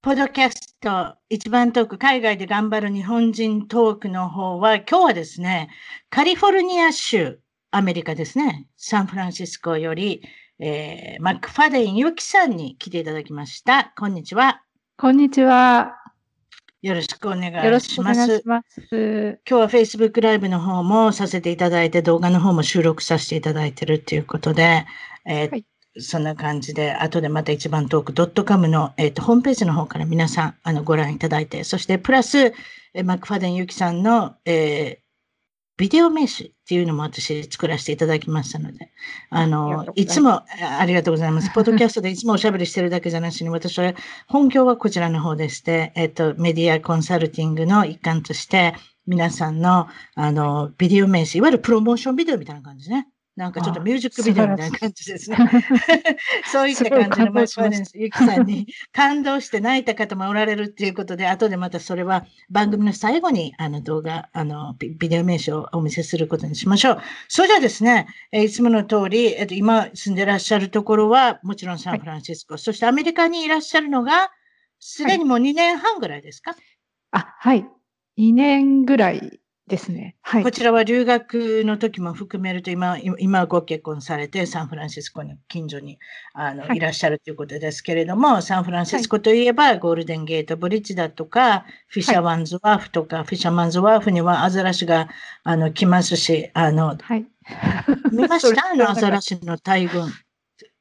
ポッドキャスト、一番トーク、海外で頑張る日本人トークの方は、今日はですね、カリフォルニア州、アメリカですね、サンフランシスコより、えー、マックファデンユキさんに来ていただきました。こんにちは。こんにちは。よろしくお願いします。よろしくお願いします。今日は Facebook ライブの方もさせていただいて、動画の方も収録させていただいているということで、えーはいそんな感じで、後でまた一番トーク .com の、えーと、ホームページの方から皆さんあのご覧いただいて、そしてプラス、えー、マックファデンユキさんの、えー、ビデオ名刺っていうのも私作らせていただきましたので、あの、いつも、ありがとうございます。ポッドキャストでいつもおしゃべりしてるだけじゃなしに、私は本業はこちらの方でして、えっ、ー、と、メディアコンサルティングの一環として、皆さんの、あの、ビデオ名刺、いわゆるプロモーションビデオみたいな感じね。なんかちょっとミュージックビデオみたいな感じですね。そういった感じのマイクネス、ゆきさんに感動して泣いた方もおられるっていうことで、後でまたそれは番組の最後にあの動画、あのビデオ名称をお見せすることにしましょう。それではですね、えいつもの通り、えっと、今住んでらっしゃるところはもちろんサンフランシスコ、はい、そしてアメリカにいらっしゃるのが、すでにもう2年半ぐらいですか、はい、あ、はい。2年ぐらいですね。はい。こちらは留学の時も含めると、今、今ご結婚されて、サンフランシスコの近所にあの、はい、いらっしゃるということですけれども、サンフランシスコといえば、ゴールデンゲートブリッジだとか、フィッシャーワンズワーフとか、フィッシャーマンズワーフにはアザラシがあの来ますし、あの、はい、見ました？あのアザラシの大群。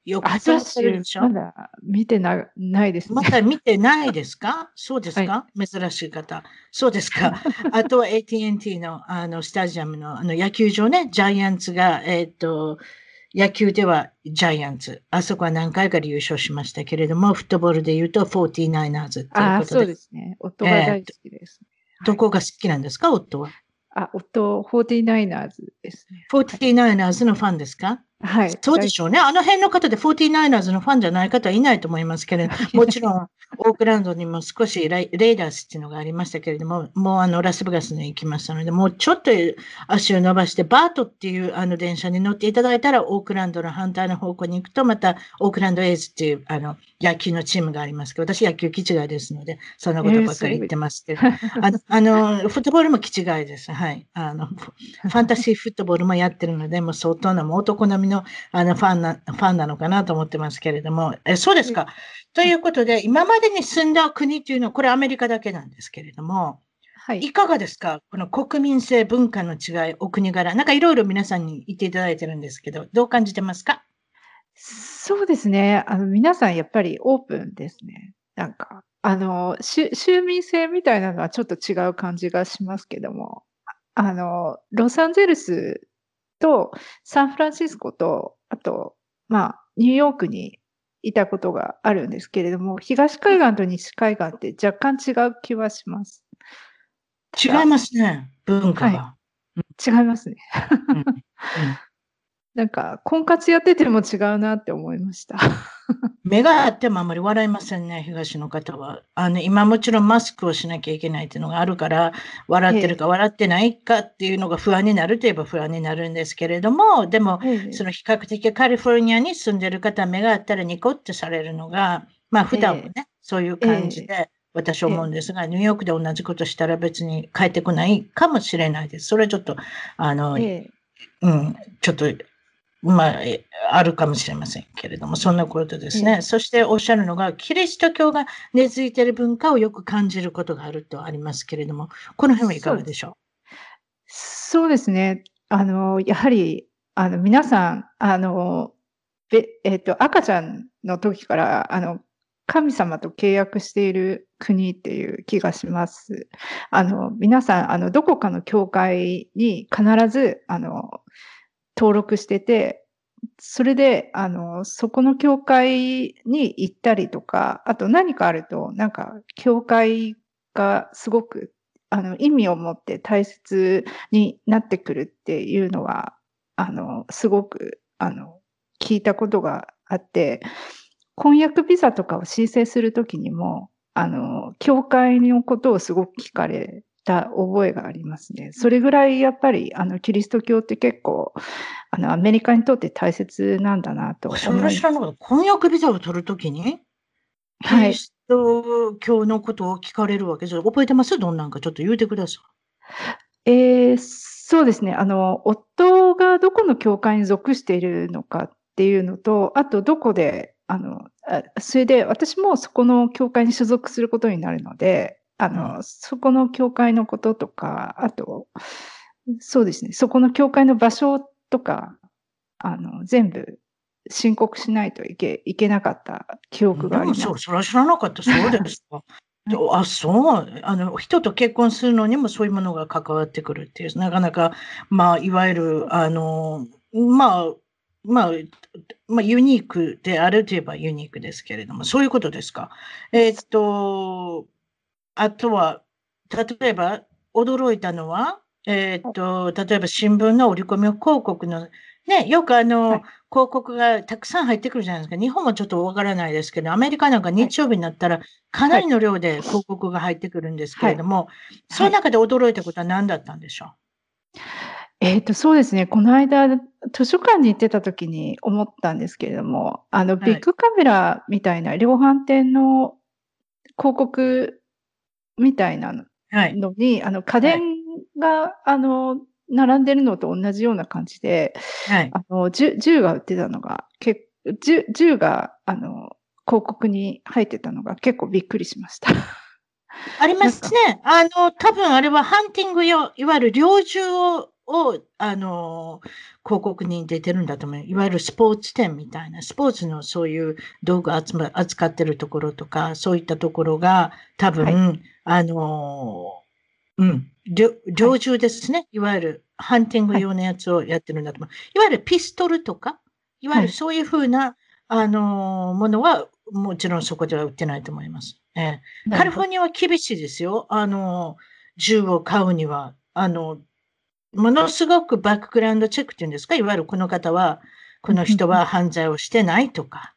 よく撮ってるでしょ？まだ見てなないです、ね、まだ見てないですか？そうですか、はい、珍しい方。そうですか。あとは AT&T のあのスタジアムのあの野球場ね、ジャイアンツが、えっ、ー、と、野球ではジャイアンツ。あそこは何回かで優勝しましたけれども、フットボールで言うと 49ers ということで。あそうですね。夫が大好きです、ねえー、どこが好きなんですか、夫は？あ、夫、49ers ですね。49ers のファンですか？はい。そうでしょうね。あの辺の方で 49ers のファンじゃない方はいないと思いますけれど、もちろん、オークランドにも少しレイダースっていうのがありましたけれども、もうあの、ラスベガスに行きましたので、もうちょっと足を伸ばして、バートっていうあの電車に乗っていただいたら、オークランドの反対の方向に行くと、また、オークランドエイズっていうあの、野球のチームがありますけど、私野球気違いですので、そんなことばっかり言ってますけど、えー、あの、あの、フットボールも気違いです。はい。あの、ファンタジーフットボールもやってるので、もう相当なもう男並みの、あの、ファンな、ファンなのかなと思ってますけれども、えそうですか。ということで、今までに住んだ国っていうのは、これアメリカだけなんですけれども、はい、いかがですか？この国民性、文化の違い、お国柄。なんかいろいろ皆さんに言っていただいてるんですけど、どう感じてますか？そうですね。あの、皆さんやっぱりオープンですね。なんか、あの、州民性みたいなのはちょっと違う感じがしますけども、あの、ロサンゼルスとサンフランシスコと、あと、まあ、ニューヨークにいたことがあるんですけれども、東海岸と西海岸って若干違う気はします。違いますね、文化が。はい、違いますね。うんうん なんか、婚活やってても違うなって思いました。目があってもあんまり笑いませんね、東の方は。あの、今もちろんマスクをしなきゃいけないっていうのがあるから、笑ってるか笑ってないかっていうのが不安になるといえば不安になるんですけれども、でも、その比較的カリフォルニアに住んでる方、目があったらニコってされるのが、まあ普段もね、そういう感じで、私は思うんですが、ニューヨークで同じことしたら別に帰ってこないかもしれないです。それはちょっと、あの、うん、ちょっとまあ、あるかもしれませんけれども、そんなことですね。そしておっしゃるのが、キリスト教が根付いている文化をよく感じることがあるとありますけれども、この辺はいかがでしょう？そうですね。あの、やはり、あの、皆さん、あの、えっと、赤ちゃんの時から、あの、神様と契約している国っていう気がします。あの、皆さん、あの、どこかの教会に必ず、あの、登録してて、それで、あの、そこの教会に行ったりとか、あと何かあると、なんか、教会がすごく、あの、意味を持って大切になってくるっていうのは、あの、すごく、あの、聞いたことがあって、婚約ビザとかを申請するときにも、あの、教会のことをすごく聞かれた覚えがありますね。それぐらいやっぱり、あの、キリスト教って結構、あの、アメリカにとって大切なんだなとそれ知らなかった。婚約ビザを取るときに、キリスト教のことを聞かれるわけ？です。覚えてます？どんなんかちょっと言うてください。えー、そうですね。あの、夫がどこの教会に属しているのかっていうのと、あとどこであの、それで私もそこの教会に所属することになるので、あの、うん、そこの教会のこととか、あと、そうですね、そこの教会の場所とか、あの、全部申告しないといけいけなかった記憶があります。そう、それは知らなかった。そうですか。あ、そう。あの、人と結婚するのにもそういうものが関わってくるっていう、なかなか、まあ、いわゆる、あの、まあ、まあ、まあ、ユニークであるといえばユニークですけれども、そういうことですか。えー、っと、あとは、例えば、驚いたのは、えー、っと、例えば新聞の折り込み広告の、ね、よくあの、はい、広告がたくさん入ってくるじゃないですか。日本もちょっとわからないですけど、アメリカなんか日曜日になったら、かなりの量で広告が入ってくるんですけれども、はい。はい、その中で驚いたことは何だったんでしょう、えっ、と、そうですね。この間、図書館に行ってた時に思ったんですけれども、あの、ビッグカメラみたいな量販店の広告みたいなのに、はい、あの、家電が、はい、あの、並んでるのと同じような感じで、はい、あの銃銃が売ってたのが、け銃銃が、あの、広告に入ってたのが結構びっくりしました。ありますね。あの、多分あれはハンティング用、いわゆる猟銃をを、あの、広告に出てるんだと思う。いわゆるスポーツ店みたいな、スポーツのそういう道具扱ってるところとか、そういったところが多分、はい、あの、うん、猟銃ですね、はい。いわゆるハンティング用のやつをやってるんだと思う。はい、いわゆるピストルとか、いわゆるそういうふうな、あの、ものは、もちろんそこでは売ってないと思います。えー、カリフォルニアは厳しいですよ。あの、銃を買うには。あの、ものすごくバックグラウンドチェックっていうんですか、いわゆるこの方は、この人は犯罪をしてないとか、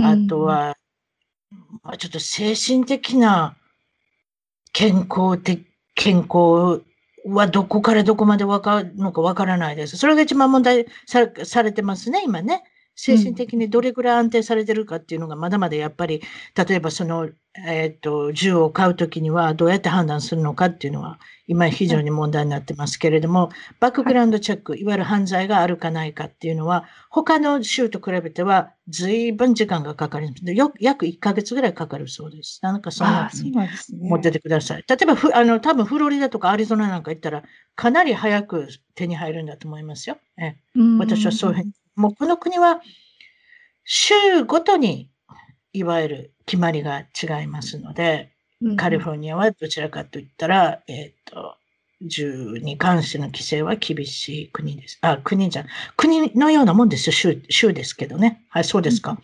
あとは、ちょっと精神的な健康的、健康はどこからどこまでわかるのかわからないです。それが一番問題さされてますね、今ね。精神的にどれぐらい安定されてるかっていうのがまだまだやっぱり、例えばその、えっ、ー、と、銃を買うときにはどうやって判断するのかっていうのは、今非常に問題になってますけれども、バックグラウンドチェック、いわゆる犯罪があるかないかっていうのは、他の州と比べては随分時間がかかる。よ約1ヶ月ぐらいかかるそうです。なんかそんな持っててください。例えば、あの、多分フロリダとかアリゾナなんか行ったら、かなり早く手に入るんだと思いますよ。え私はそういうふうに。もうこの国は、州ごとに、いわゆる決まりが違いますので、カリフォルニアはどちらかといったら、えっ、ー、と、銃に関しての規制は厳しい国です。あ、国じゃ、国のようなもんですよ。州、州ですけどね。はい、そうですか。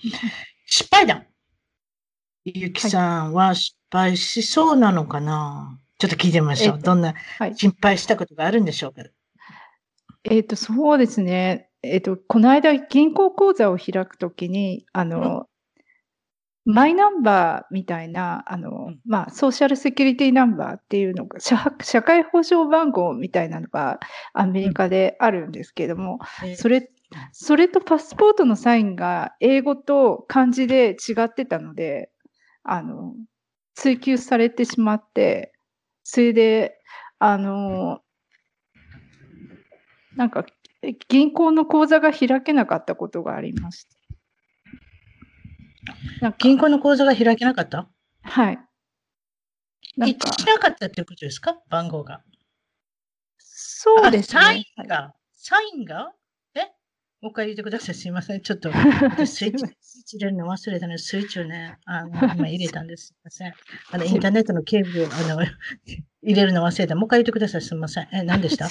失敗談。ゆきさんは失敗しそうなのかな、はい、ちょっと聞いてみましょう。どんな心配したことがあるんでしょうか？えっ、ー、と、そうですね。えっ、ー、と、この間、銀行口座を開くときに、あの、マイナンバーみたいな、あの、まあ、ソーシャルセキュリティナンバーっていうのが、社社会保障番号みたいなのがアメリカであるんですけども、うん、それ、それとパスポートのサインが英語と漢字で違ってたので、あの、追求されてしまって、それで、あの、なんか、銀行の口座が開けなかったことがありました。銀行の口座が開けなかった？はい。一致しなかったってことですか？番号が。そうそうです、ね、サインが、サインが？え？もう一回言ってください。すいません。ちょっと、スイッチ、スイッチ入れるの忘れたので、スイッチをね、あの、今入れたんです。すいません。あの、インターネットのケーブルを、あの、入れるの忘れた。もう一回言ってください。すみません。え、何でした？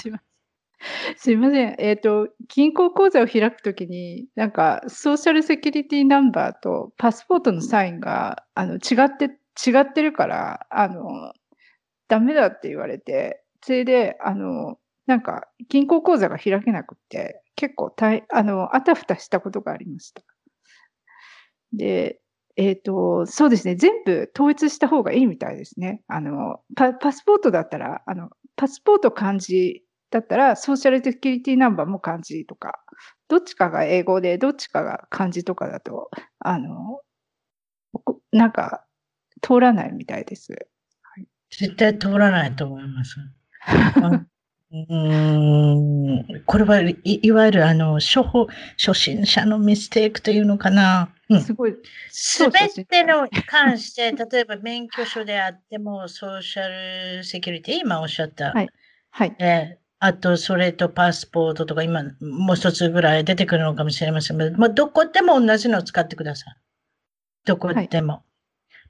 すいません。えっ、ー、と、銀行口座を開くときに、なんか、ソーシャルセキュリティナンバーとパスポートのサインが、あの、違って、違ってるから、あの、ダメだって言われて、それで、あの、なんか、銀行口座が開けなくて、結構大、あの、あたふたしたことがありました。で、えっ、ー、と、そうですね。全部統一した方がいいみたいですね。あの、パスポートだったら、あの、パスポート漢字だったら、ソーシャルセキュリティナンバーも漢字とか、どっちかが英語で、どっちかが漢字とかだと、あの、なんか、通らないみたいです。はい、絶対通らないと思います。うんこれはいいわゆるあの初歩初心者のミステイクというのかな。うん、すごい。すべての関して、例えば免許証であっても、ソーシャルセキュリティ、今おっしゃった。はい。はい。えー、あと、それとパスポートとか、今、もう一つぐらい出てくるのかもしれませんけど、まあ、どこでも同じのを使ってください。どこでも。はい、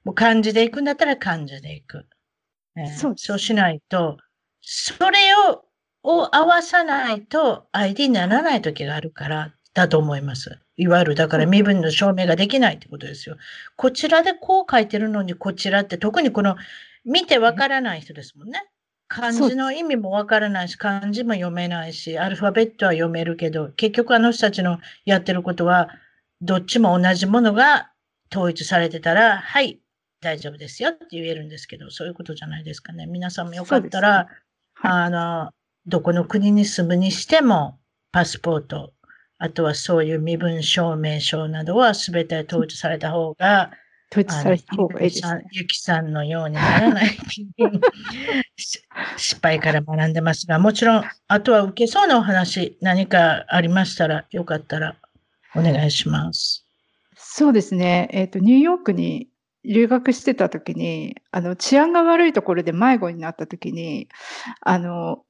もう漢字で行くんだったら漢字で行く。えー、そうそうしないと、それをを合わさないと ID にならない時があるからだと思います。いわゆるだから身分の証明ができないってことですよ。こちらでこう書いてるのにこちらって特にこの見てわからない人ですもんね。漢字の意味もわからないし、漢字も読めないし、アルファベットは読めるけど、結局あの人たちのやってることは、どっちも同じものが統一されてたら、はい、大丈夫ですよって言えるんですけど、そういうことじゃないですかね。皆さんもよかったら、ね。はい、あの、どこの国に住むにしても、パスポート、あとはそういう身分証明書などは全て統一された方が、統一された方がいいですね。ゆきさんのようにならない失敗から学んでますが、もちろん、あとは受けそうなお話、何かありましたら、よかったらお願いします。そうですね。えっ、ー、と、ニューヨークに留学してた時に、あの、治安が悪いところで迷子になった時に、あの、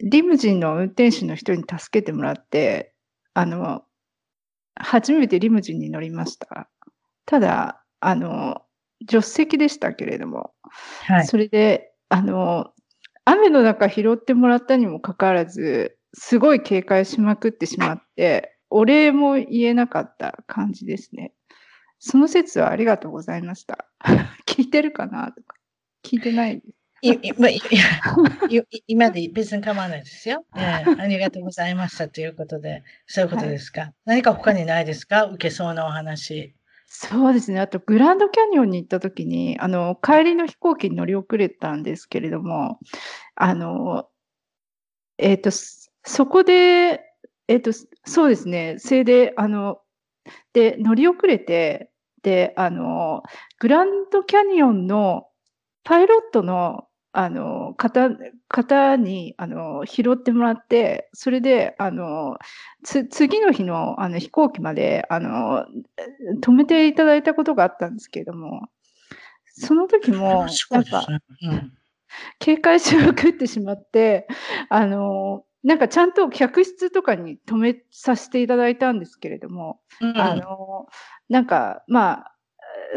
リムジンの運転手の人に助けてもらって、あの、初めてリムジンに乗りました。ただ、あの、助手席でしたけれども、はい、それで、あの、雨の中拾ってもらったにもかかわらず、すごい警戒しまくってしまって、お礼も言えなかった感じですね。その説はありがとうございました。聞いてるかなとか。聞いてないです。今で別に構わないですよ、えー。ありがとうございましたということで、そういうことですか？はい、何か他にないですか？受けそうなお話。そうですね。あと、グランドキャニオンに行った時に、あの、帰りの飛行機に乗り遅れたんですけれども、あの、えっ、ー、と、そこで、えっ、ー、と、そうですね。それで、あの、で、乗り遅れて、で、あの、グランドキャニオンのパイロットのあの、方、方に、あの、拾ってもらって、それで、あの、つ、次の日の、あの、飛行機まで、あの、止めていただいたことがあったんですけれども、その時も、なんか、警戒しまくってしまって、あの、なんかちゃんと客室とかに止めさせていただいたんですけれども、うん、あの、なんか、まあ、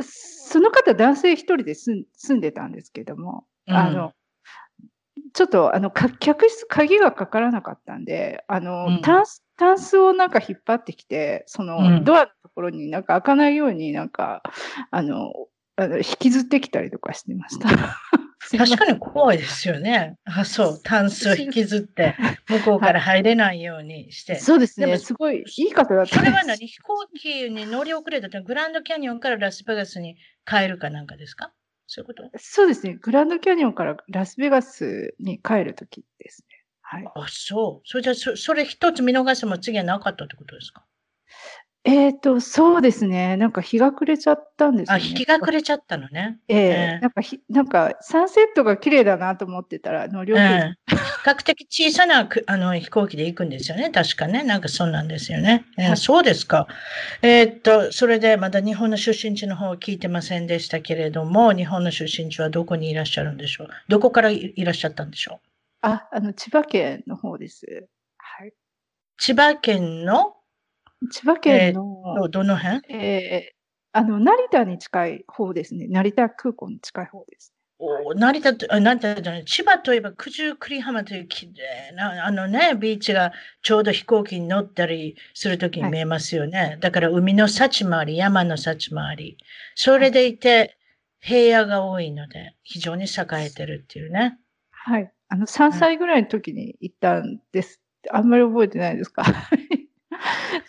その方男性一人で住んでたんですけども、あの、ちょっとあの客室鍵がかからなかったんで、あの、うん、タンス、タンスをなんか引っ張ってきて、そのドアのところになんか開かないようになんか、あの、あの引きずってきたりとかしてました。確かに怖いですよね。あ、そう、タンスを引きずって、向こうから入れないようにして。はい、そうですね。すごいいい方だったそれは何？飛行機に乗り遅れたってグランドキャニオンからラスベガスに帰るかなんかですか？そういうこと？そうですね。グランドキャニオンからラスベガスに帰るときですね。はい。あ、そう。それじゃそ、それ一つ見逃しても次はなかったってことですか？えっと、そうですね。なんか日が暮れちゃったんですあ、日が暮れちゃったのね。ええなんかひなんかサンセットが綺麗だなと思ってたら、乗り遅れ比較的小さなく あの飛行機で行くんですよね。確かね。なんかそうなんですよね。えーそうですか。えーっと、それでまだ日本の出身地の方を聞いてませんでしたけれども、日本の出身地はどこにいらっしゃるんでしょう？どこからいいらっしゃったんでしょう？あ、あの、千葉県の方です。はい。千葉県の千葉県の、えー、どの辺？えー、あの、成田に近い方ですね。成田空港に近い方です。お成田と、成田じゃない、千葉といえば九十九里浜という綺麗な、あのね、ビーチがちょうど飛行機に乗ったりするときに見えますよね。はい、だから海の幸もあり、山の幸もあり。それでいて、平野が多いので、非常に栄えてるっていうね。はい。あの、3歳ぐらいの時に行ったんです。あんまり覚えてないですか？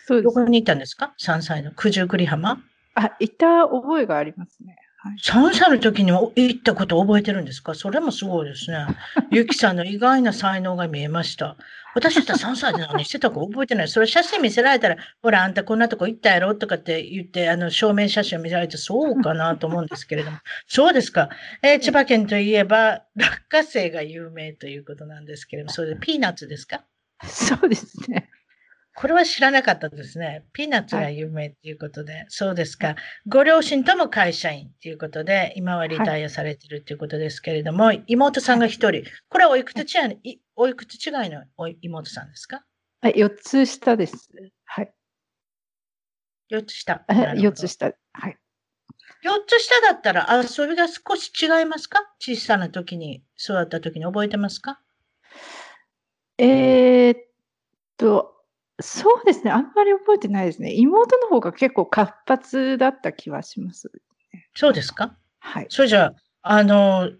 そうです。どこに行ったんですか ?3 歳の九十九里浜？あ、行った覚えがありますね。はい、3歳の時にも行ったこと覚えてるんですか？それもすごいですね。ゆきさんの意外な才能が見えました。私だったら3歳で何してたか覚えてない。それ写真見せられたら、ほら、あんたこんなとこ行ったやろとかって言って、あの、証明写真見せられて、そうかなと思うんですけれども。そうですか。えー、千葉県といえば、落花生が有名ということなんですけれども、それでピーナッツですか？そうですね。これは知らなかったですね。ピーナッツが有名ということで、はい、そうですか。ご両親とも会社員ということで、今はリタイアされているということですけれども、はい、妹さんが一人。これはおいくつ違い、おいくつ違いの妹さんですか？はい、4つ下です。はい。4つ下。4つ下。はい。4つ下だったら遊びが少し違いますか？小さな時に、育った時に覚えてますか？えー、っと、そうですね、あんまり覚えてないですね。妹の方が結構活発だった気はします、そうですか？はい。それじゃあ、あの、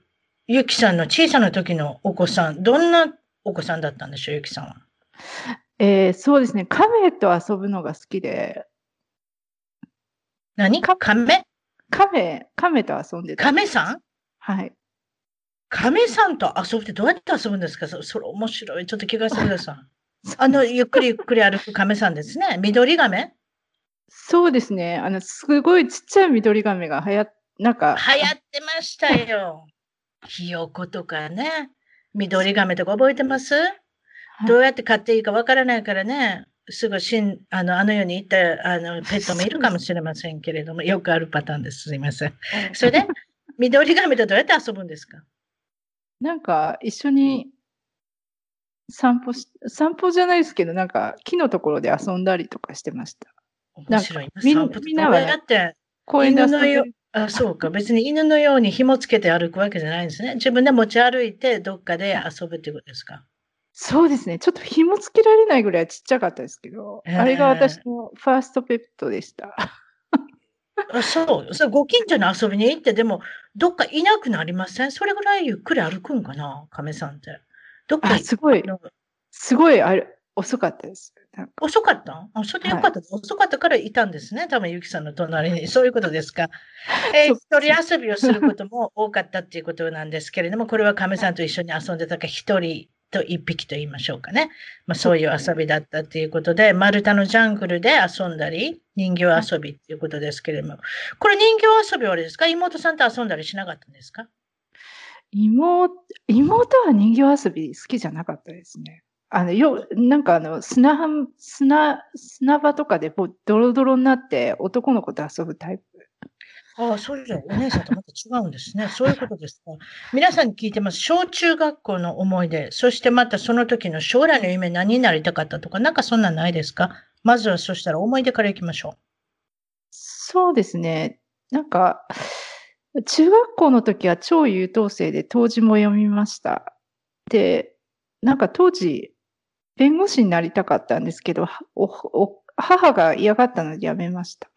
ゆきさんの小さな時のお子さん、どんなお子さんだったんでしょう、ゆきさんは。えー、そうですね、亀と遊ぶのが好きで。何？亀亀、亀と遊んでた。亀さん？はい。亀さんと遊ぶってどうやって遊ぶんですか？それ面白い。ちょっと聞かせてください。あの、ゆっくりゆっくり歩く亀さんですね。緑亀？そうですね。あの、すごいちっちゃい緑亀が流行っ、なんか。流行ってましたよ。ひよことかね。緑亀とか覚えてます、はい、どうやって飼っていいかわからないからね。すぐしん、あの、あの世に行ったあのペットもいるかもしれませんけれども、よくあるパターンです。すいません。それで、緑亀とどうやって遊ぶんですか？なんか、一緒に散歩し、散歩じゃないですけど、なんか木のところで遊んだりとかしてました。面白い。みんなは、ね、だって公園で遊よあ、そうか。別に犬のように紐つけて歩くわけじゃないんですね。自分で持ち歩いてどっかで遊ぶっていうことですか？そうですね。ちょっと紐つけられないぐらいちっちゃかったですけど、えー、あれが私のファーストペットでした。あそう。それご近所に遊びに行って、でも、どっかいなくなりません？それぐらいゆっくり歩くんかな？亀さんって。どっかすごい、すごいあれ遅かったです。遅かった？あ、それでよかった、はい、遅かったからいたんですね。多分、ゆきさんの隣に。そういうことですか。えー、一人遊びをすることも多かったっていうことなんですけれども、これは亀さんと一緒に遊んでたか、一人と一匹と言いましょうかね。まあ、そういう遊びだったっていうことで、丸太のジャングルで遊んだり、人形遊びっていうことですけれども、これ人形遊びはあれですか？妹さんと遊んだりしなかったんですか？妹、妹は人形遊び好きじゃなかったですね。あの、よ、なんかあの、砂浜、砂、砂場とかでこうドロドロになって男の子と遊ぶタイプ。ああ、そうじゃ、お姉さんとまた違うんですね。そういうことですか。皆さんに聞いてます。小中学校の思い出、そしてまたその時の将来の夢何になりたかったとか、なんかそんなんないですか？まずはそしたら思い出からいきましょう。そうですね。なんか、中学校の時は超優等生で当時も読みました。で、なんか当時、弁護士になりたかったんですけど、母が嫌がったのでやめました。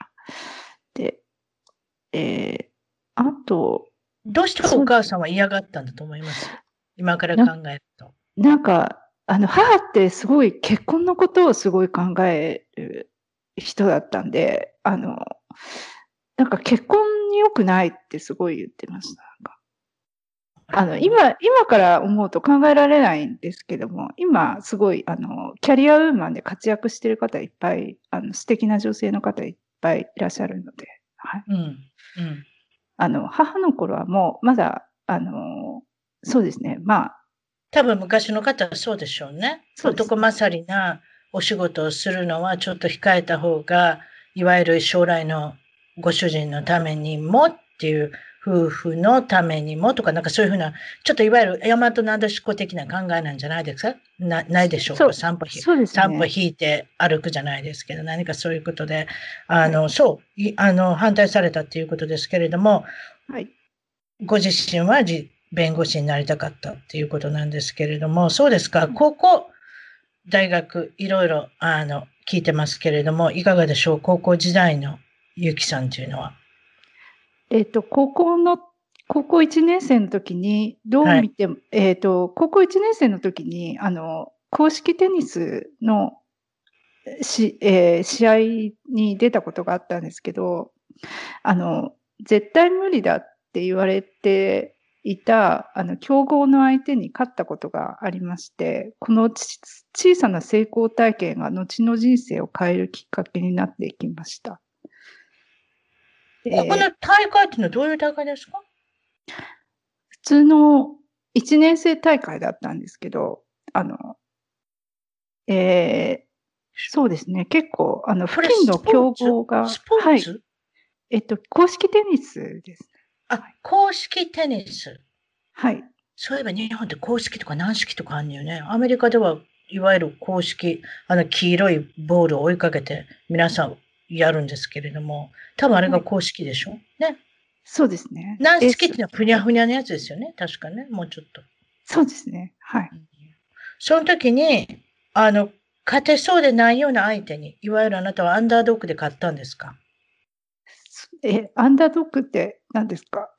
で、えー、あと、どうしてお母さんは嫌がったんだと思います？今から考えると。なんか、あの、母ってすごい結婚のことをすごい考える人だったんで、あの、なんか結婚に良くないってすごい言ってました。あの、今、今から思うと考えられないんですけども、今、すごい、あの、キャリアウーマンで活躍してる方いっぱい、あの、素敵な女性の方いっぱいいらっしゃるので、はい。うん。うん。あの、母の頃はもう、まだ、あの、そうですね、まあ。多分昔の方はそうでしょうね。う男勝りなお仕事をするのはちょっと控えた方が、いわゆる将来のご主人のためにもっていう夫婦のためにもとか、なんかそういうふうな、ちょっといわゆる大和なでしこ的な考えなんじゃないですか？なないでしょうか？散歩、ね、散歩引いて歩くじゃないですけど、何かそういうことで、あの、はい、そう、あの、反対されたっていうことですけれども、はい。ご自身はじ弁護士になりたかったっていうことなんですけれども、そうですか、高校、大学、いろいろ、あの、聞いてますけれども、いかがでしょう？高校時代のゆきさんというのは？えっ、と、高校の、高校1年生の時に、どう見ても、はい、えっ、と、高校1年生の時に、あの、公式テニスのし、えー、試合に出たことがあったんですけど、あの、絶対無理だって言われていた、あの、競合の相手に勝ったことがありまして、この小さな成功体験が後の人生を変えるきっかけになっていきました。ここの大会っていうのはどういう大会ですか？普通の1年生大会だったんですけど、あの、えー、そうですね、結構、あの、付近の競合が、はい。えっと、公式テニスですね。あ、公式テニス。はい。そういえば日本って公式とか軟式とかあるんよね。アメリカではいわゆる公式、あの黄色いボールを追いかけて皆さんやるんですけれども、多分あれが公式でしょ、はい、ね。そうですね。軟式っていうのはふにゃふにゃのやつですよね？確かね。もうちょっと。そうですね。はい。その時に、あの、勝てそうでないような相手に、いわゆるあなたはアンダードックで勝ったんですか？え、アンダードックって何ですか？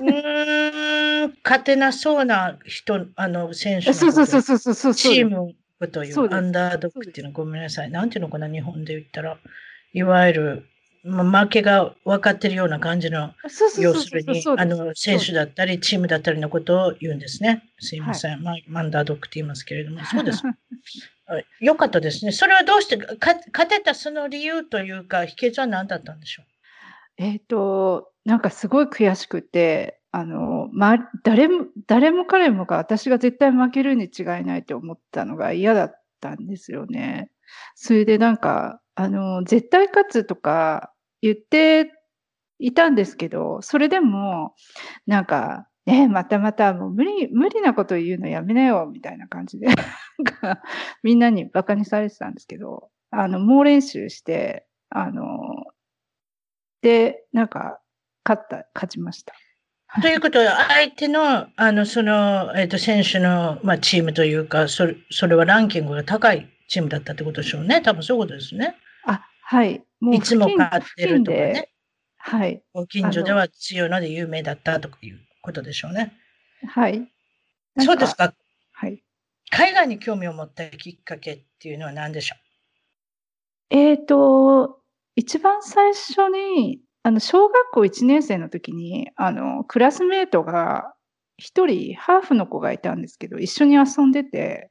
うん、勝てなそうな人、あの、選手のそうそうそうそうそうチームというアンダードックっていうのはごめんなさい。なんていうのかな、日本で言ったら。いわゆる、ま負けが分かってるような感じの、要するに、あの、選手だったり、チームだったりのことを言うんですね。すいません。はい、まあ、アンダードックって言いますけれども、そうです。よかったですね。それはどうして勝てたその理由というか、秘訣は何だったんでしょう？えっ、と、なんかすごい悔しくて、あの、ま、誰も、誰も彼もが私が絶対負けるに違いないと思ったのが嫌だったんですよね。それでなんか、あの、絶対勝つとか言っていたんですけど、それでも、なんか、ねまたまたもう無理、無理なこと言うのやめなよ、みたいな感じでみんなに馬鹿にされてたんですけど、あの、猛練習して、あの、で、なんか、勝った、勝ちました。ということは、相手の、あの、その、えっ、ー、と、選手の、まあ、チームというか、それ、それはランキングが高いチームだったってことでしょうね。多分そういうことですね。あ、はい。もういつも勝ってるとかね。はい。ご近所では強いので有名だったということでしょうね。はい。そうですか。はい。海外に興味を持ったきっかけっていうのは何でしょう？えっ、ー、と、一番最初に、あの、小学校1年生の時に、あの、クラスメートが一人ハーフの子がいたんですけど、一緒に遊んでて、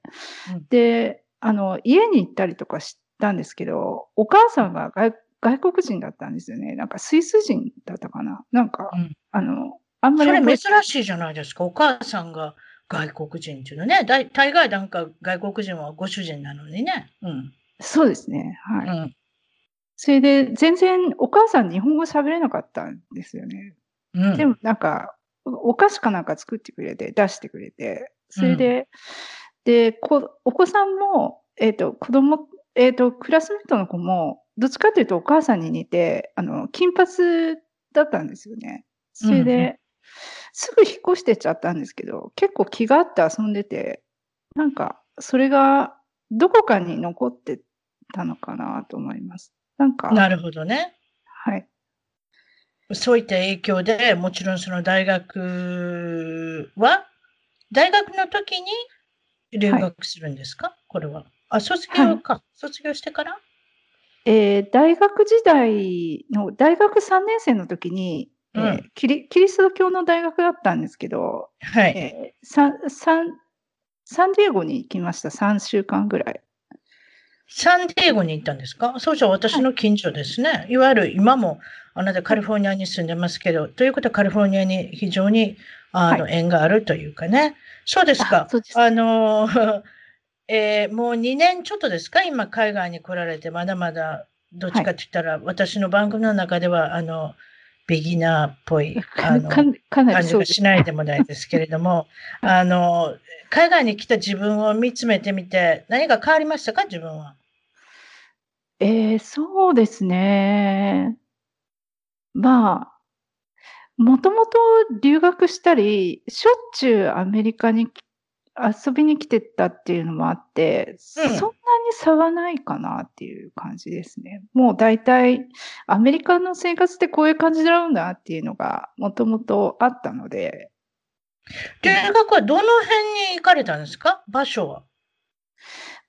うん、で、あの、家に行ったりとかしたんですけど、お母さんが外外国人だったんですよね。なんかスイス人だったかな。なんか、うん、あの、あんまり。それ珍しいじゃないですか。お母さんが外国人っていうのね。大大概なんか外国人はご主人なのにね。うん。そうですね。はい。うんそれで、全然お母さん日本語喋れなかったんですよね。うん、でもなんか、お菓子かなんか作ってくれて、出してくれて、それで、うん、で、こお子さんも、えっ、ー、と、子供、えっ、ー、と、クラスメートの子も、どっちかというとお母さんに似て、あの、金髪だったんですよね。それで、うん、すぐ引っ越してっちゃったんですけど、結構気があって遊んでて、なんか、それがどこかに残ってたのかなと思います。なんか。なるほどね。はい。そういった影響で、もちろんその大学は、大学の時に留学するんですか、はい、これは。あ、卒業か、はい、卒業してから？えー、大学時代の、大学3年生の時に、うん、えー、キリキリスト教の大学だったんですけど、はい。えー、サンサンサンディエゴに行きました、3週間ぐらい。サンディエゴに行ったんですか？そうじゃ私の近所ですね。はい、いわゆる今もあなたカリフォルニアに住んでますけど、ということはカリフォルニアに非常にあの、はい、縁があるというかね。そうですか。ああの、えー、もう2年ちょっとですか？今海外に来られて、まだまだどっちかって言ったら、はい、私の番組の中では、あの、ビギナーっぽい、あの、感じがしないでもないですけれども、あの、海外に来た自分を見つめてみて、何か変わりましたか？自分は。えー、そうですね。まあ、もともと留学したり、しょっちゅうアメリカに遊びに来てたっていうのもあって、うん、そんなに差はないかなっていう感じですね。もう大体、アメリカの生活ってこういう感じなんだっていうのがもともとあったので。留学はどの辺に行かれたんですか？場所は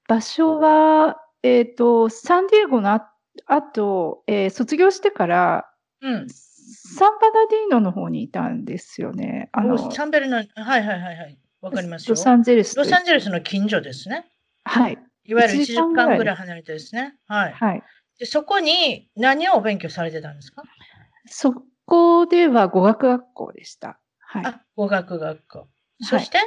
場所は、えっ、ー、と、サンディエゴのあと、えー、卒業してから、うん、サンバナディーノの方にいたんですよね。あのサンベルの、はいはいはいはい。わかりますよ。ロサンゼルス。ロサンゼルスの近所ですね。はい。いわゆる1時間ぐらい離れてですね。はい。はい。でそこに何をお勉強されてたんですか？そこでは語学学校でした。はい。あ、語学学校。そして、はい、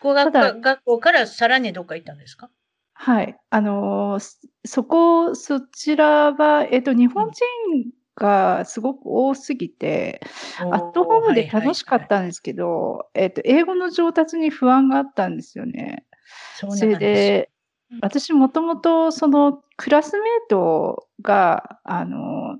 語学学校からさらにどっか行ったんですか？はい。あのー、そこ、そちらは、えっと、日本人がすごく多すぎて、アットホームで楽しかったんですけど、えっと、英語の上達に不安があったんですよね。それで、私もともとそのクラスメートが、あの、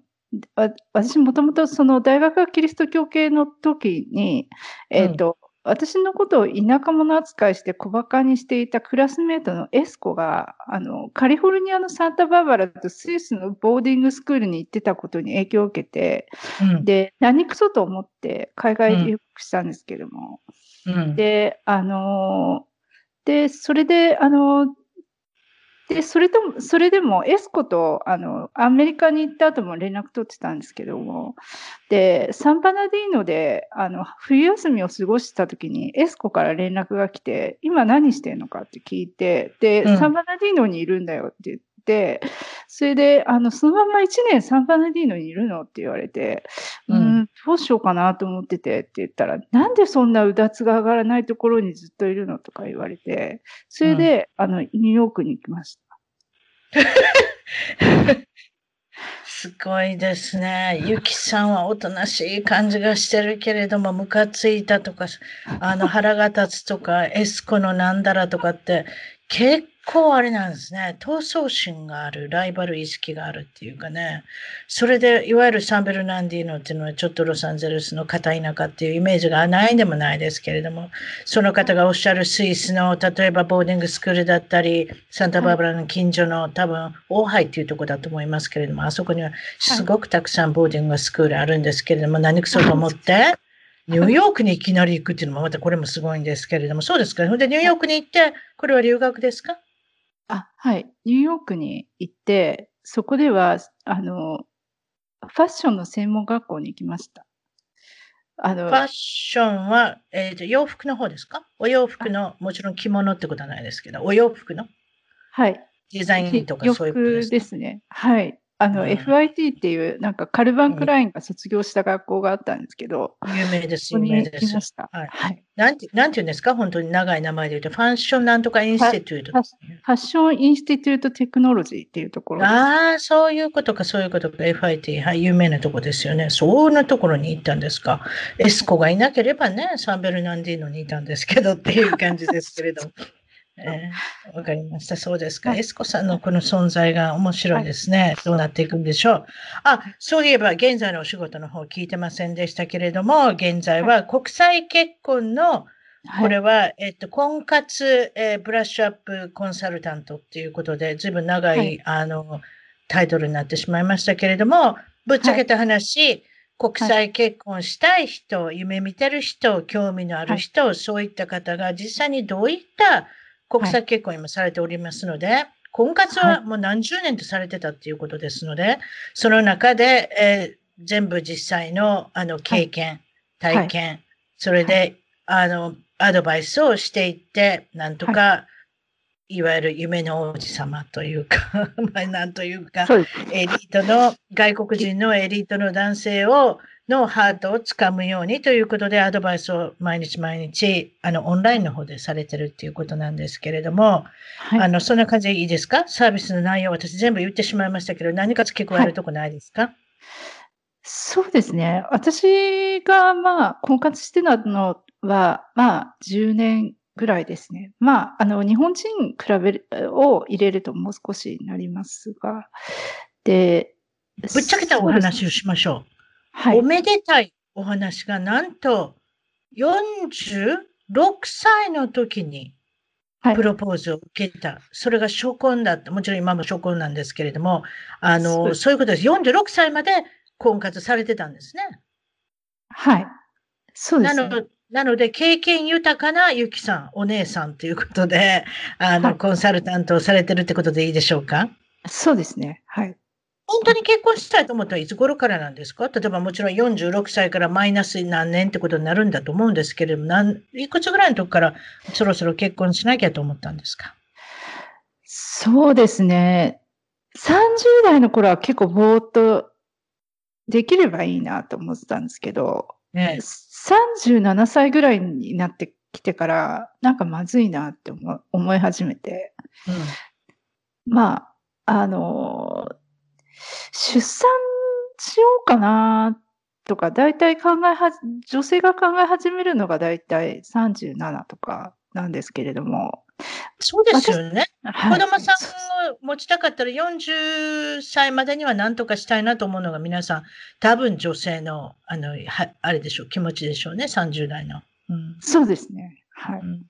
私もともとその大学がキリスト教系の時に、えっ、と、私のことを田舎者扱いして小馬鹿にしていたクラスメートのエスコが、あの、カリフォルニアのサンタバーバラとスイスのボーディングスクールに行ってたことに影響を受けて、うん、で、何くそと思って海外留学したんですけども、うん、で、あの、で、それで、あの、で、それとも、それでもエスコと、あの、アメリカに行った後も連絡取ってたんですけども、で、サンパナディーノで、あの、冬休みを過ごした時にエスコから連絡が来て、今何してんのかって聞いて、で、うん、サンパナディーノにいるんだよって言って、それで、あの、そのまま1年サンパナディーノにいるの？って言われて、うん、どうしようかなと思っててって言ったら、なんでそんなうだつが上がらないところにずっといるの？とか言われて、それで、うん、あの、ニューヨークに行きました。すごいですね。ゆきさんはおとなしい感じがしてるけれども、ムカついたとか、あの腹が立つとか、エスコのなんだらとかって、結構あれなんですね。闘争心がある、ライバル意識があるっていうかね。それで、いわゆるサンベルナンディーノっていうのはちょっとロサンゼルスの片田舎っていうイメージがないでもないですけれども、その方がおっしゃるスイスの、例えばボーディングスクールだったり、サンタバーバラの近所の多分、オーハイっていうとこだと思いますけれども、あそこにはすごくたくさんボーディングスクールあるんですけれども、何くそと思って、ニューヨークにいきなり行くっていうのもまたこれもすごいんですけれども、そうですか？ほんでニューヨークに行って、これは留学ですか？あ、はい。ニューヨークに行って、そこでは、あの、ファッションの専門学校に行きました。あの、ファッションは、えっ、ー、と、洋服の方ですか？お洋服の、もちろん着物ってことはないですけど、お洋服の？はい。デザインとかそういうことですですね。はい。あの、うん、FIT っていう、なんかカルバン・クラインが卒業した学校があったんですけど、うん、有名です、有名です。はい。はい、なんて、なんて言うんですか？本当に長い名前で言うと、ファッションなんとかインスティテュート、ファッションインスティテュートテクノロジーっていうところああ、そういうことか、そういうことか。FIT、はい、有名なとこですよね。そんなところに行ったんですか？エスコがいなければね、サンベルナンディーノにいたんですけどっていう感じですけれども。えー、わかりました。そうですか。エスコさんのこの存在が面白いですね。どうなっていくんでしょう。あ、そういえば現在のお仕事の方聞いてませんでしたけれども、現在は国際結婚の、これは、えっと、婚活、えー、ブラッシュアップコンサルタントっていうことで、ずいぶん長い、はい、あの、タイトルになってしまいましたけれども、ぶっちゃけた話、はい国際結婚したい人、はい、夢見てる人、興味のある人、はい、そういった方が実際にどういった国際結婚今されておりますので、はい、婚活はもう何十年とされてたっていうことですので、その中で、えー、全部実際のあの経験、体験、それで、あの、アドバイスをしていって、なんとか、い。わゆる夢の王子様というか まあ、なんというか、エリートの、外国人のエリートの男性をのハートをつかむようにということでアドバイスを毎日毎日あのオンラインの方でされてるっていうことなんですけれども、はい、あのそんな感じでいいですか？サービスの内容私全部言ってしまいましたけど何か付け加えるとこないですか、はい、そうですね。私がまあ婚活してたのは、まあ10年ぐらいですね。まあ、あの、日本人比べる、を入れるともう少しになりますが、で、ぶっちゃけたお話をしましょう。はい。おめでたいお話がなんと46歳の時にプロポーズを受けた。はい、それが初婚だった。もちろん今も初婚なんですけれども、あの、そういうことです。46歳まで婚活されてたんですね。はい。そうです、ね、なのなので、経験豊かなゆきさん、お姉さんということで、あの、はい、コンサルタントをされてるってことでいいでしょうか？そうですね。はい。本当に結婚したいと思ったらいつ頃からなんですか？例えばもちろん46歳からマイナス何年ってことになるんだと思うんですけれども、何いくつぐらいの時からそろそろ結婚しなきゃと思ったんですか？そうですね。30代の頃は結構ぼーっとできればいいなと思ってたんですけど、ね、37歳ぐらいになってきてから、なんかまずいなって思思い始めて、うん、まあ、あの、出産しようかなとか、大体考えは、女性が考え始めるのが大体37とかなんですけれども。そうですよね。はい、子供さんを持ちたかったら40歳までには何とかしたいなと思うのが皆さん、多分女性の、あの、はあれでしょう、気持ちでしょうね、30代の。うん、そうですね。はい、うん。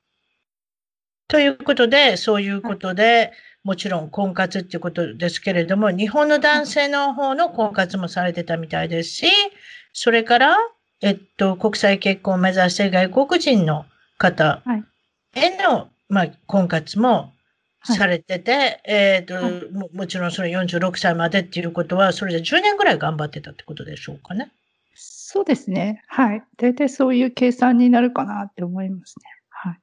ということで、そういうことで、はい、もちろん婚活っていうことですけれども、日本の男性の方の婚活もされてたみたいですし、それから、えっと、国際結婚を目指して外国人の方への、まあ、婚活もされてて、はい、えっ、と、はい、も、もちろんそれ46歳までっていうことは、それで10年ぐらい頑張ってたってことでしょうかね。そうですね。はい。大体そういう計算になるかなって思いますね。は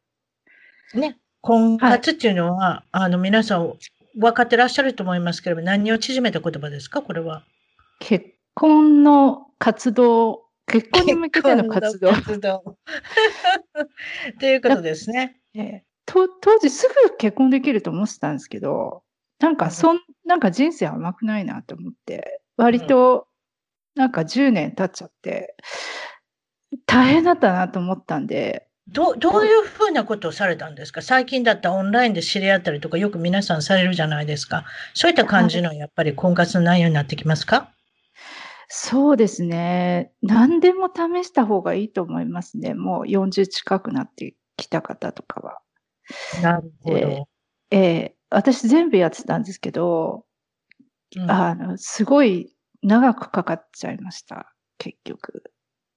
い。ね。婚活っていうのは、はい、あの、皆さん分かってらっしゃると思いますけれども、何を縮めた言葉ですか？これは。結婚の活動結婚に向けての活動。活動っていうことですね。えと当時すぐ結婚できると思ってたんですけど、なんかそん、なんか人生甘くないなと思って、割となんか10年経っちゃって、大変だったなと思ったんで。どどういうふうなことをされたんですか？最近だったらオンラインで知り合ったりとかよく皆さんされるじゃないですか。そういった感じのやっぱり婚活の内容になってきますか？そうですね。何でも試した方がいいと思いますね。もう40近くなってきた方とかは。なるほど。ええ私全部やってたんですけど、うん。あの、すごい長くかかっちゃいました、結局。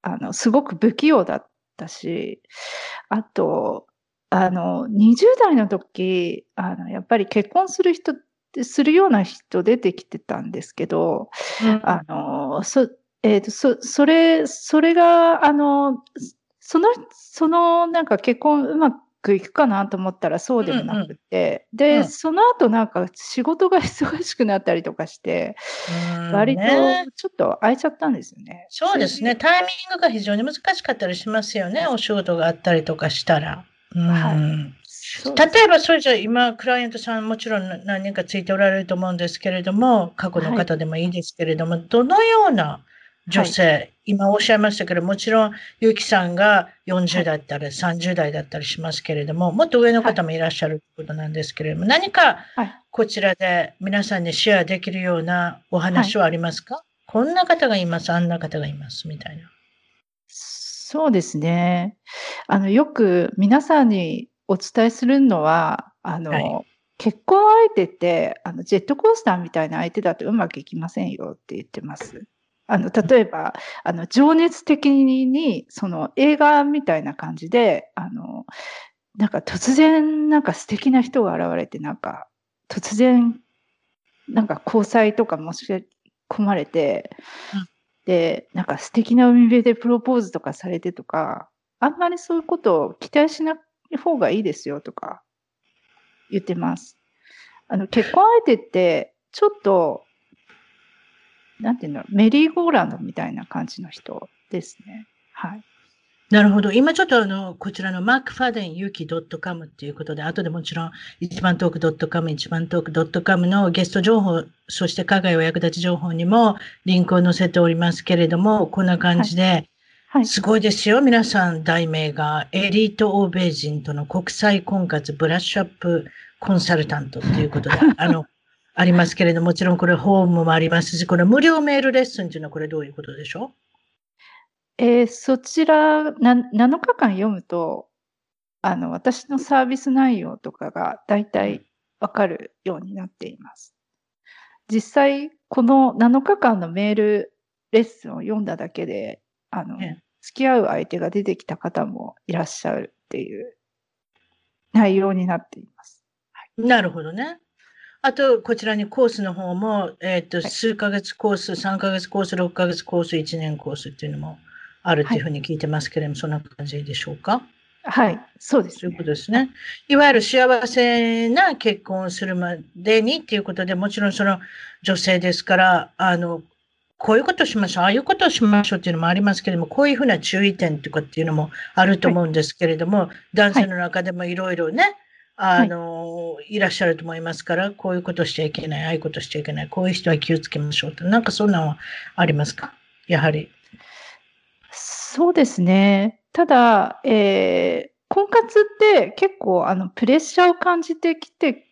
あの、すごく不器用だったし、あと、あの、20代の時、あの、やっぱり結婚する人するような人出てきてたんですけど、うん、あの、そ、えっ、ー、と、そ、それ、それが、あの、その、その、なんか結婚うまくいくかなと思ったらそうでもなくて、うんうん、で、うん、その後なんか仕事が忙しくなったりとかして、割とちょっと空いちゃったんですよね。そうですね。タイミングが非常に難しかったりしますよね。お仕事があったりとかしたら。はい。例えば、それじゃ今、クライアントさんもちろん何人かついておられると思うんですけれども、過去の方でもいいですけれども、はい、どのような女性、はい、今おっしゃいましたけど、もちろん、ゆきさんが40代だったり、30代だったりしますけれども、もっと上の方もいらっしゃるということなんですけれども、何かこちらで皆さんにシェアできるようなお話はありますか、こんな方がいます、あんな方がいます、みたいな。そうですね。あの、よく皆さんにお伝えするのは、あの、はい、結婚相手って、あの、ジェットコースターみたいな相手だとうまくいきませんよって言ってます。あの、例えば、あの、情熱的に、その映画みたいな感じで、あの、なんか突然、なんか素敵な人が現れて、なんか、突然、なんか交際とかもし込まれて、うん、で、なんか素敵な海辺でプロポーズとかされてとか、あんまりそういうことを期待しな方がいいですよとか言ってます。あの、結婚相手って、ちょっと、なんていうの、メリーゴーランドみたいな感じの人ですね。はい。なるほど。今ちょっとあの、こちらのマークファデンユキ .com っていうことで、後でもちろん、一番トーク .com、一番トーク .com のゲスト情報、そして課外お役立ち情報にもリンクを載せておりますけれども、こんな感じで、はいはい、すごいですよ。皆さん、題名が、エリート欧米人との国際婚活ブラッシュアップコンサルタントっていうことで、あの、ありますけれども、もちろんこれホームもありますし、これ無料メールレッスンっていうのはこれどういうことでしょう？えー、そちら、な7日間読むと、あの、私のサービス内容とかが大体わかるようになっています。実際、この7日間のメールレッスンを読んだだけで、あの、付き合う相手が出てきた方もいらっしゃるっていう内容になっています。はい、なるほどね。あと、こちらにコースの方も、えっ、ー、と、数ヶ月コース、3ヶ月コース、6ヶ月コース、1年コースっていうのもあるというふうに聞いてますけれども、はい、そんな感じでしょうか？はい、そうです、ね。そういうことですね。いわゆる幸せな結婚をするまでにっていうことで、もちろんその女性ですから、あの、こういうことしましょう、ああいうことをしましょうっていうのもありますけれども、こういうふうな注意点とかっていうのもあると思うんですけれども、はい、男性の中でもいろいろね、はい、あの、いらっしゃると思いますから、こういうことしちゃいけない、ああいうことしちゃいけない、こういう人は気をつけましょうと。なんかそんなのはありますか？やはり。そうですね。ただ、えー、婚活って結構あのプレッシャーを感じてきて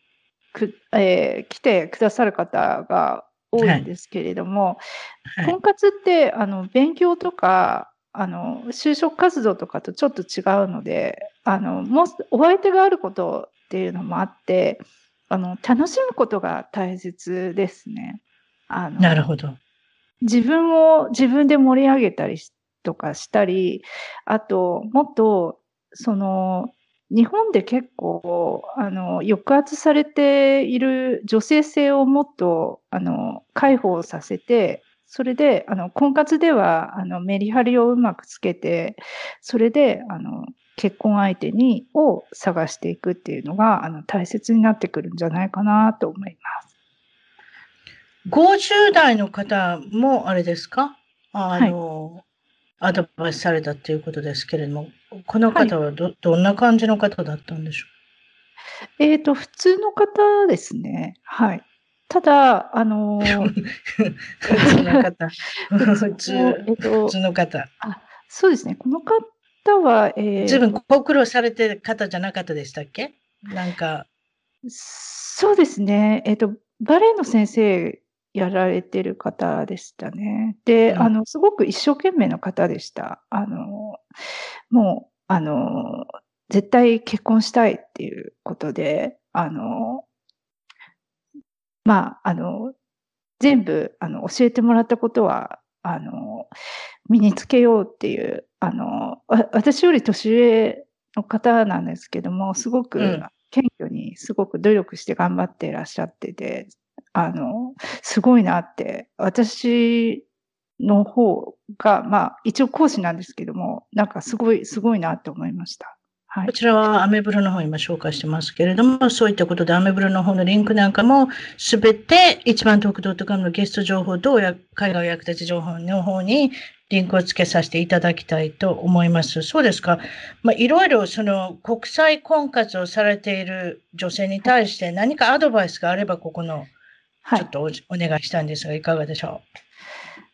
く、えー、来てくださる方が多いんですけれども、はいはい、婚活ってあの勉強とかあの就職活動とかとちょっと違うのであのもお相手があることっていうのもあってあの楽しむことが大切ですね。あのなるほど。自分を自分で盛り上げたりしとかしたり、あと、もっと、その、日本で結構、あの、抑圧されている女性性をもっと、あの、解放させて、それで、あの、婚活では、あの、メリハリをうまくつけて、それで、あの、結婚相手に、を探していくっていうのが、あの、大切になってくるんじゃないかなと思います。50代の方もあれですか？あの、はいアドバイスされたっていうことですけれども、この方はど,、どんな感じの方だったんでしょう？えっ、と、普通の方ですね。はい。ただ、あのー、普通の方。普通、えっと、普通の方。あ、そうですね。この方は、えー、随分ご苦労されてる方じゃなかったでしたっけ？なんか。そうですね。えっ、と、バレエの先生やられてる方でしたね。で、うん、あの、すごく一生懸命の方でした。あの、もう、あの、絶対結婚したいっていうことで、あの、まあ、あの、全部、あの、教えてもらったことは、あの、身につけようっていう、あの、私より年上の方なんですけども、すごく、謙虚にすごく努力して頑張っていらっしゃってて、あの、すごいなって、私の方が、まあ、一応講師なんですけども、なんかすごい、すごいなって思いました。はい、こちらはアメブロの方今紹介してますけれども、そういったことでアメブロの方のリンクなんかもすべて一番トーク .com のゲスト情報と海外役立ち情報の方にリンクをつけさせていただきたいと思います。そうですか。まあ、いろいろその国際婚活をされている女性に対して何かアドバイスがあれば、ここのちょっとお,、お願いしたんですが、いかがでしょう？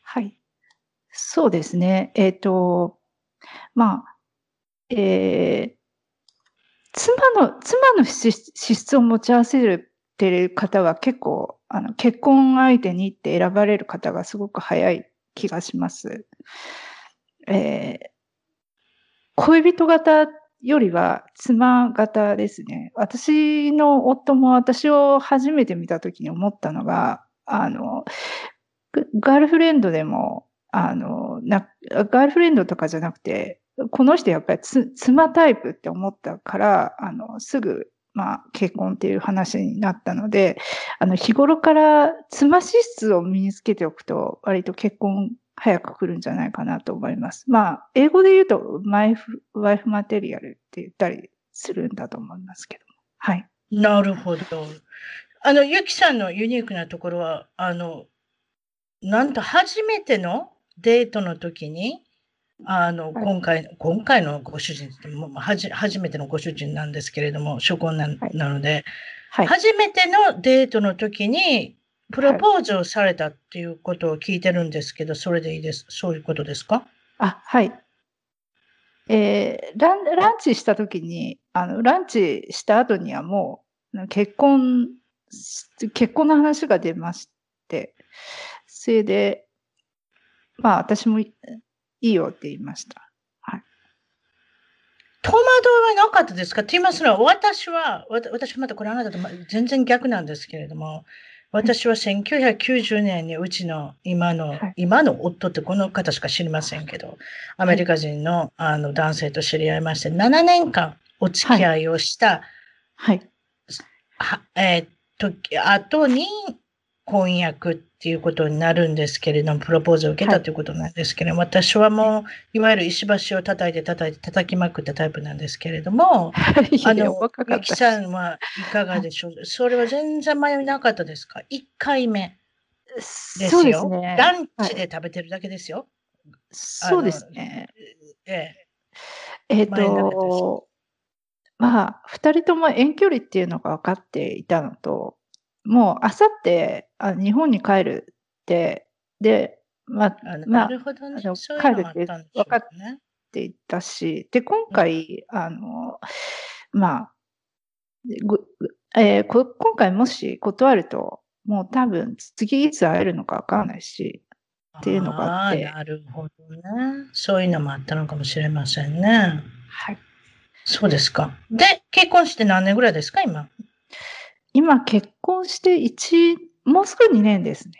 はい。そうですね。えっ、ー、と、まあ、えー、妻の、妻の資質を持ち合わせるてる方は結構、あの、結婚相手にって選ばれる方がすごく早い気がします。えー、恋人型よりは妻型ですね。私の夫も私を初めて見た時に思ったのが、あの、ガールフレンドでも、あの、な、ガールフレンドとかじゃなくて、この人やっぱり妻タイプって思ったから、あの、すぐ、まあ、結婚っていう話になったので、あの、日頃から妻資質を身につけておくと、割と結婚早く来るんじゃないかなと思います。まあ、英語で言うと、マイフ、ワイフマテリアルって言ったりするんだと思いますけども。はい。なるほど。あの、ゆきさんのユニークなところは、あの、なんと初めてのデートの時に、あの、はい、今回、今回のご主人ってもうはじ初めてのご主人なんですけれども、初婚ななので、はい、初めてのデートの時に、プロポーズをされたっていうことを聞いてるんですけど、それでいいです。そういうことですか？あ、はい。えー、ランランチした時に、あの、ランチした後にはもう、結婚、結婚の話が出まして、それで、まあ私もいいよって言いました。はい。戸惑いはなかったですか？って言いますのは、私は、私はまたこれあなたと全然逆なんですけれども、私は1990年にうちの今の、はい、今の夫ってこの方しか知りませんけど、アメリカ人のあの男性と知り合いまして、7年間お付き合いをした、はい。はえー、と、後に婚約っていうことになるんですけれども、プロポーズを受けたということなんですけれども、はい、私はもう、いわゆる石橋を叩いて叩いて叩きまくったタイプなんですけれども、あの、ゆきさんはいかがでしょう？それは全然迷いなかったですか ?1 回目ですよ。すね、ランチで食べてるだけですよ。はい、そうですね。ええ。えっ、ー、と、まあ、2人とも遠距離っていうのが分かっていたのと、もうあさってあ日本に帰るって、で、まあ、まあ、ね、帰るって分かっていたし、で、今回、うん、あの、まあ、えー、今回もし断ると、もう多分次いつ会えるのか分からないし、っていうのがあって。なるほどね。そういうのもあったのかもしれませんね。はい。そうですか。で、結婚して何年ぐらいですか、今？今結婚して1、もうすぐ2年ですね。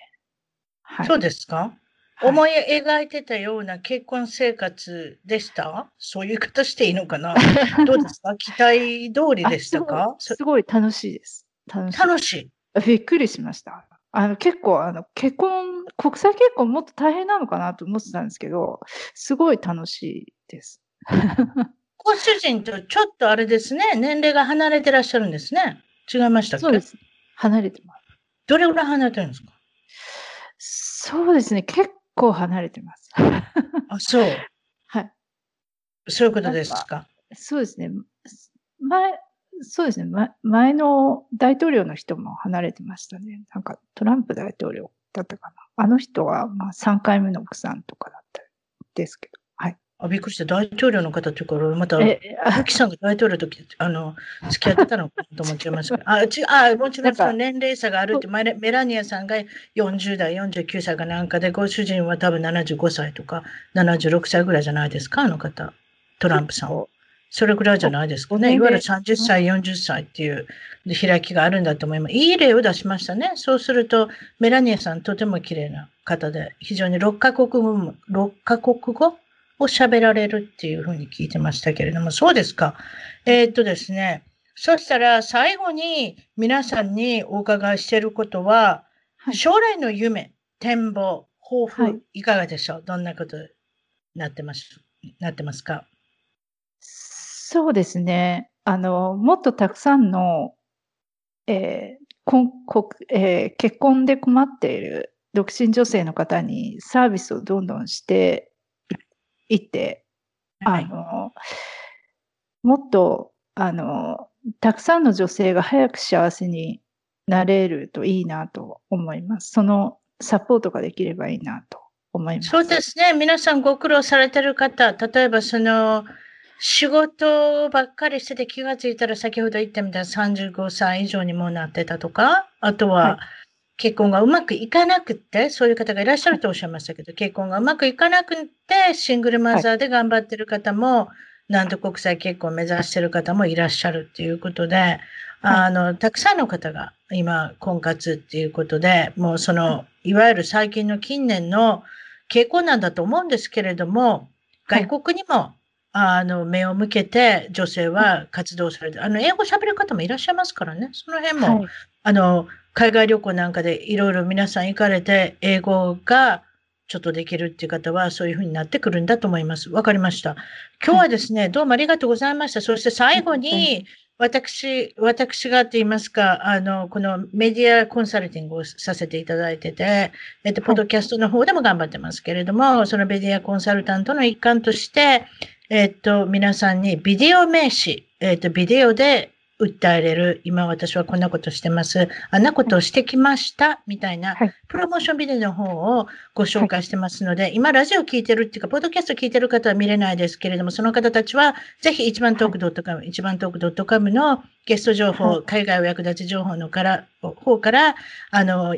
はい。そうですか？思い描いてたような結婚生活でした？そういう方していいのかな？どうですか？期待通りでしたか？すごい楽しいです。楽しい。楽しい。びっくりしました。あの結構あの結婚、国際結婚もっと大変なのかなと思ってたんですけど、すごい楽しいです。ご主人とちょっとあれですね、年齢が離れてらっしゃるんですね。違いましたそうです。離れてます。どれぐらい離れてるんですか？そうですね。結構離れてます。あ、そう。はい。そういうことですか？そうですね。前、そうですね、ま。前の大統領の人も離れてましたね。なんかトランプ大統領だったかな。あの人はまあ3回目の奥さんとかだったですけど。あ、びっくりした。大統領の方っていうから、また、青木さんが大統領の時、あの、付き合ってたのかと思っちゃいました あ、ちあ、もちろんその年齢差があるって、メメラニアさんが40代、49歳かなんかで、ご主人は多分75歳とか、76歳ぐらいじゃないですか、あの方。トランプさん。それぐらいじゃないですかね。いわゆる30歳、40歳っていう開きがあるんだと思います。いい例を出しましたね。そうすると、メラニアさんとても綺麗な方で、非常に6カ国語も、6カ国語を喋られるっていうふうに聞いてましたけれども、そうですか。えー、っとですね、そしたら最後に皆さんにお伺いしていることは、はい、将来の夢、展望、抱負、いかがでしょう、はい、どんなことになってますなってますか？そうですね。あの、もっとたくさんの、えーここえー、結婚で困っている独身女性の方にサービスをどんどんして行って、あの、もっと、あの、たくさんの女性が早く幸せになれるといいなと思います。そのサポートができればいいなと思います。そうですね。皆さんご苦労されてる方、例えばその、仕事ばっかりしてて気がついたら先ほど言ったみたいな35歳以上にもなってたとか、あとは、結婚がうまくいかなくて、そういう方がいらっしゃるとおっしゃいましたけど、結婚がうまくいかなくて、シングルマザーで頑張ってる方も、なんと国際結婚を目指してる方もいらっしゃるっていうことで、あの、たくさんの方が今、婚活っていうことで、もうその、い。わゆる最近の近年の傾向なんだと思うんですけれども、外国にも、あの、目を向けて女性は活動されて、あの、英語喋る方もいらっしゃいますからね。その辺も、あの、海外旅行なんかでいろいろ皆さん行かれて、英語がちょっとできるっていう方は、そういうふうになってくるんだと思います。わかりました。今日はですね、どうもありがとうございました。そして最後に、私、私がと言いますか、あの、このメディアコンサルティングをさせていただいてて、えっと、ポッドキャストの方でも頑張ってますけれども、はい、そのメディアコンサルタントの一環として、えっと、皆さんにビデオ名詞、えっと、ビデオで訴えれる、今私はこんなことしてます、あんなことをしてきました、みたいな、プロモーションビデオの方をご紹介してますので、はい、今ラジオ聞いてるっていうか、ポッドキャスト聞いてる方は見れないですけれども、その方たちは、ぜひ一番トーク .com、一番トーク .com のゲスト情報、海外お役立ち情報のから、方から、あの、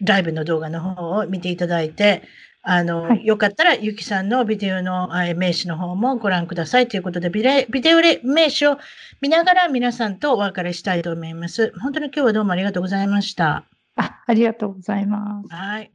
ライブの動画の方を見ていただいて、あの、はい、よかったら、ゆきさんのビデオの名刺の方もご覧くださいということで、ビデビデオ名刺を見ながら皆さんとお別れしたいと思います。本当に今日はどうもありがとうございました。あありがとうございます。はい。